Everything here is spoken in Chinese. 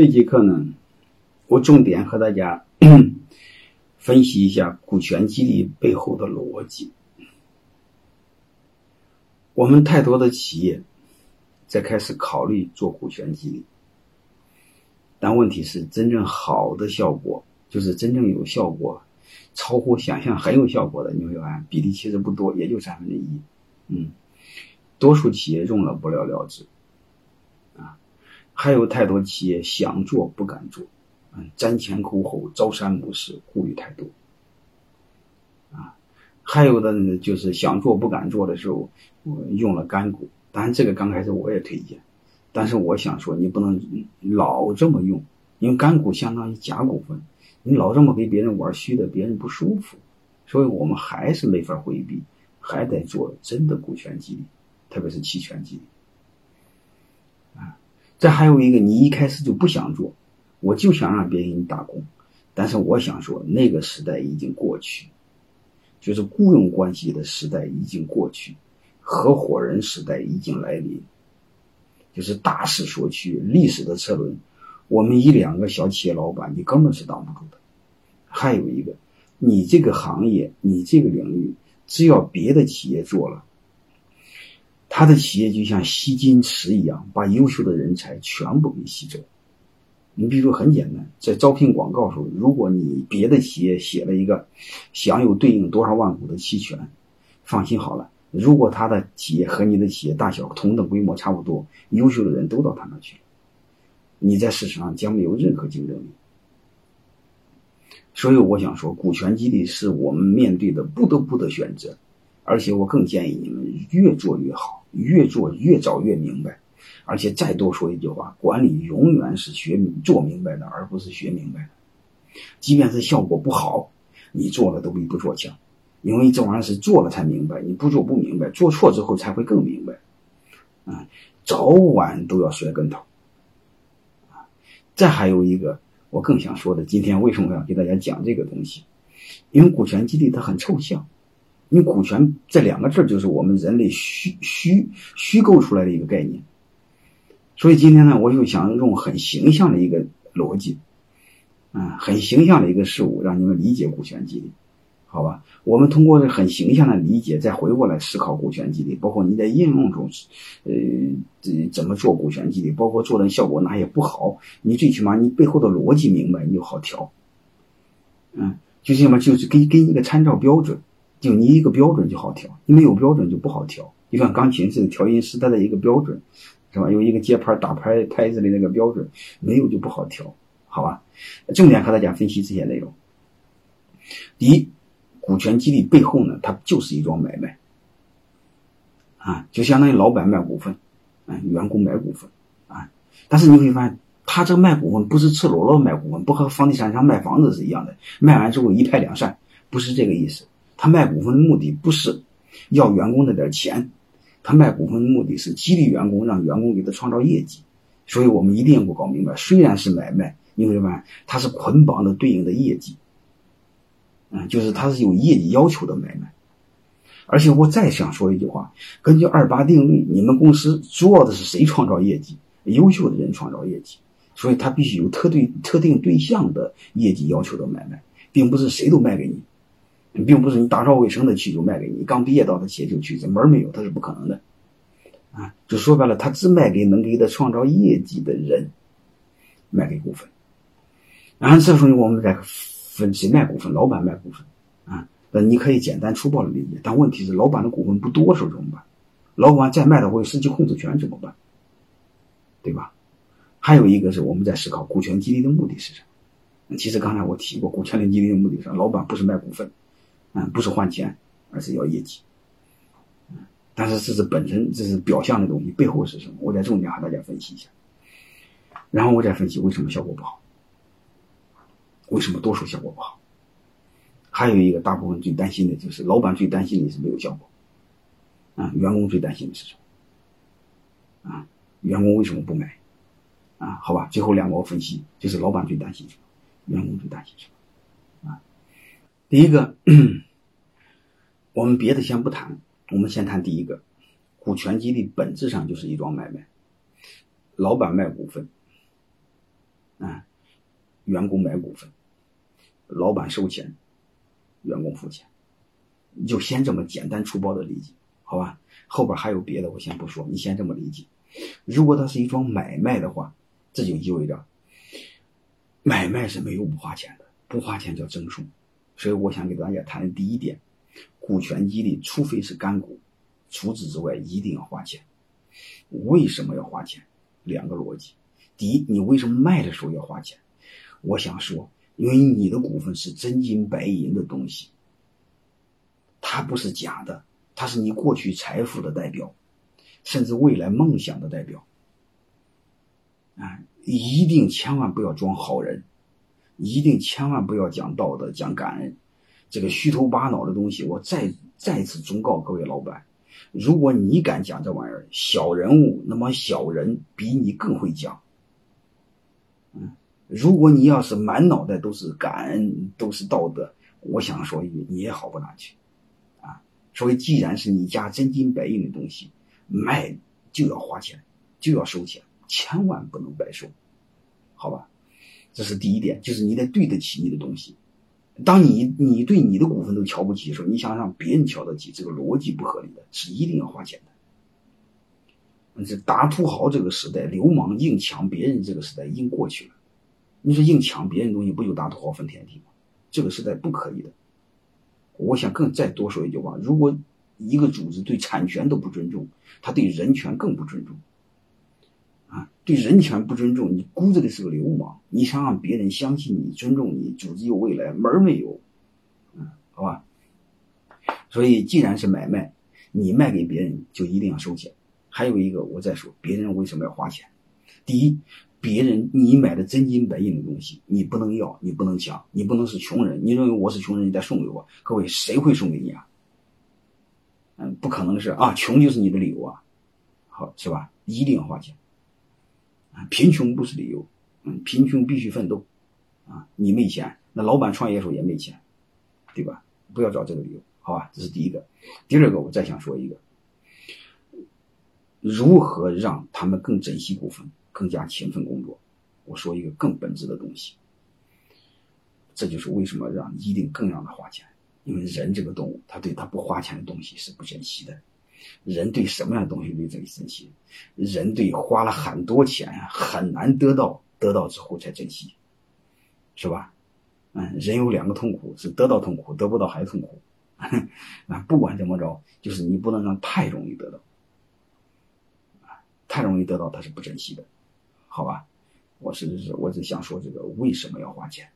这节课呢，我重点和大家 分析一下股权激励背后的逻辑。我们太多的企业在开始考虑做股权激励，但问题是，真正好的效果，就是真正有效果、超乎想象很有效果的，你会发现比例其实不多，也就三分之一。嗯，多数企业用了不了了之。还有太多企业想做不敢做，嗯，瞻前顾后、朝三暮四，顾虑太多。啊，还有的呢，就是想做不敢做的时候，用了干股。当然，这个刚开始我也推荐，但是我想说，你不能老这么用，因为干股相当于假股份，你老这么给别人玩虚的，别人不舒服。所以我们还是没法回避，还得做真的股权激励，特别是期权激励。这还有一个，你一开始就不想做，我就想让别人给你打工，但是我想说，那个时代已经过去，就是雇佣关系的时代已经过去，合伙人时代已经来临，就是大势所趋，历史的车轮，我们一两个小企业老板，你根本是挡不住的。还有一个，你这个行业，你这个领域，只要别的企业做了。他的企业就像吸金池一样，把优秀的人才全部给吸走。你比如说很简单，在招聘广告时候，如果你别的企业写了一个享有对应多少万股的期权，放心好了，如果他的企业和你的企业大小同等规模差不多，优秀的人都到他那去了，你在市场上将没有任何竞争力。所以我想说，股权激励是我们面对的不得不的选择，而且我更建议你们越做越好。越做越早越明白，而且再多说一句话，管理永远是学做明白的，而不是学明白的。即便是效果不好，你做了都比不做强，因为这玩意儿是做了才明白，你不做不明白，做错之后才会更明白。啊，早晚都要摔跟头。啊，再还有一个我更想说的，今天为什么要给大家讲这个东西？因为股权激励它很抽象。你股权这两个字就是我们人类虚虚虚构出来的一个概念，所以今天呢，我就想用很形象的一个逻辑，啊，很形象的一个事物，让你们理解股权激励，好吧？我们通过很形象的理解，再回过来思考股权激励，包括你在应用中，呃，怎么做股权激励，包括做的效果哪些不好，你最起码你背后的逻辑明白，你就好调。嗯，就什么，就是给给你一个参照标准。就你一个标准就好调，你没有标准就不好调。就像钢琴似的，调音师它的一个标准，是吧？有一个节拍打拍拍子的那个标准，没有就不好调，好吧？重点和大家分析这些内容。第一，股权激励背后呢，它就是一桩买卖，啊，就相当于老板卖股份，啊，员工买股份，啊，但是你会发现，他这个卖股份不是赤裸裸卖股份，不和房地产商卖房子是一样的，卖完之后一拍两散，不是这个意思。他卖股份的目的不是要员工那点钱，他卖股份的目的是激励员工，让员工给他创造业绩。所以我们一定要搞明白，虽然是买卖，你会发现它是捆绑的对应的业绩，嗯，就是它是有业绩要求的买卖。而且我再想说一句话，根据二八定律，你们公司主要的是谁创造业绩？优秀的人创造业绩，所以他必须有特对特定对象的业绩要求的买卖，并不是谁都卖给你。并不是你打扫卫生的去就卖给你，刚毕业到的企业就去，这门没有，他是不可能的，啊，就说白了，他只卖给能给他创造业绩的人，卖给股份。然后这时候我们再分谁卖股份，老板卖股份，啊，那你可以简单粗暴的理解，但问题是老板的股份不多时候怎么办？老板再卖的话有实际控制权怎么办？对吧？还有一个是我们在思考股权激励的目的是什么？其实刚才我提过，股权的激励的目的是老板不是卖股份。嗯，不是换钱，而是要业绩。但是这是本身，这是表象的东西，背后是什么？我在重点和大家分析一下。然后我再分析为什么效果不好，为什么多数效果不好。还有一个大部分最担心的就是，老板最担心的是没有效果。啊，员工最担心的是什么？啊，员工为什么不买？啊，好吧，最后两个我分析，就是老板最担心什么，员工最担心什么。第一个，我们别的先不谈，我们先谈第一个，股权激励本质上就是一桩买卖，老板卖股份，员工买股份，老板收钱，员工付钱，你就先这么简单粗暴的理解，好吧？后边还有别的，我先不说，你先这么理解。如果它是一桩买卖的话，这就意味着买卖是没有不花钱的，不花钱叫增数。所以我想给大家谈的第一点，股权激励，除非是干股，除此之外一定要花钱。为什么要花钱？两个逻辑。第一，你为什么卖的时候要花钱？我想说，因为你的股份是真金白银的东西，它不是假的，它是你过去财富的代表，甚至未来梦想的代表。啊，一定千万不要装好人，一定千万不要讲道德、讲感恩，这个虚头巴脑的东西。我再再次忠告各位老板。如果你敢讲这玩意儿，小人物，那么小人比你更会讲。嗯，如果你要是满脑袋都是感恩，都是道德，我想说一句，你也好不哪去。啊，所以既然是你家真金白银的东西，卖就要花钱，就要收钱，千万不能白收，好吧？这是第一点，就是你得对得起你的东西。当你你对你的股份都瞧不起的时候，你想让别人瞧得起，这个逻辑不合理的，是一定要花钱的。这大土豪这个时代，流氓硬抢别人这个时代已经过去了。你说硬抢别人东西，不就大土豪分田地吗？这个时代不可以的。我想更再多说一句话：如果一个组织对产权都不尊重，他对人权更不尊重。啊，对人权不尊重，你估着的是个流氓。你想让别人相信你、尊重你，组织有未来，门儿没有。嗯，好吧。所以，既然是买卖，你卖给别人就一定要收钱。还有一个，我再说，别人为什么要花钱？第一，别人你买的真金白银的东西，你不能要，你不能抢，你不能是穷人。你认为我是穷人，你再送给我？各位，谁会送给你啊？嗯，不可能是啊，穷就是你的理由啊，好是吧？一定要花钱。贫穷不是理由，嗯，贫穷必须奋斗，啊，你没钱，那老板创业的时候也没钱，对吧？不要找这个理由，好吧？这是第一个。第二个，我再想说一个，如何让他们更珍惜股份，更加勤奋工作？我说一个更本质的东西，这就是为什么让一定更让他花钱，因为人这个动物，他对他不花钱的东西是不珍惜的。人对什么样的东西最珍惜？人对花了很多钱很难得到，得到之后才珍惜，是吧？嗯，人有两个痛苦，是得到痛苦，得不到还痛苦。啊，不管怎么着，就是你不能让太容易得到，啊，太容易得到他是不珍惜的，好吧？我是是，我只想说这个为什么要花钱？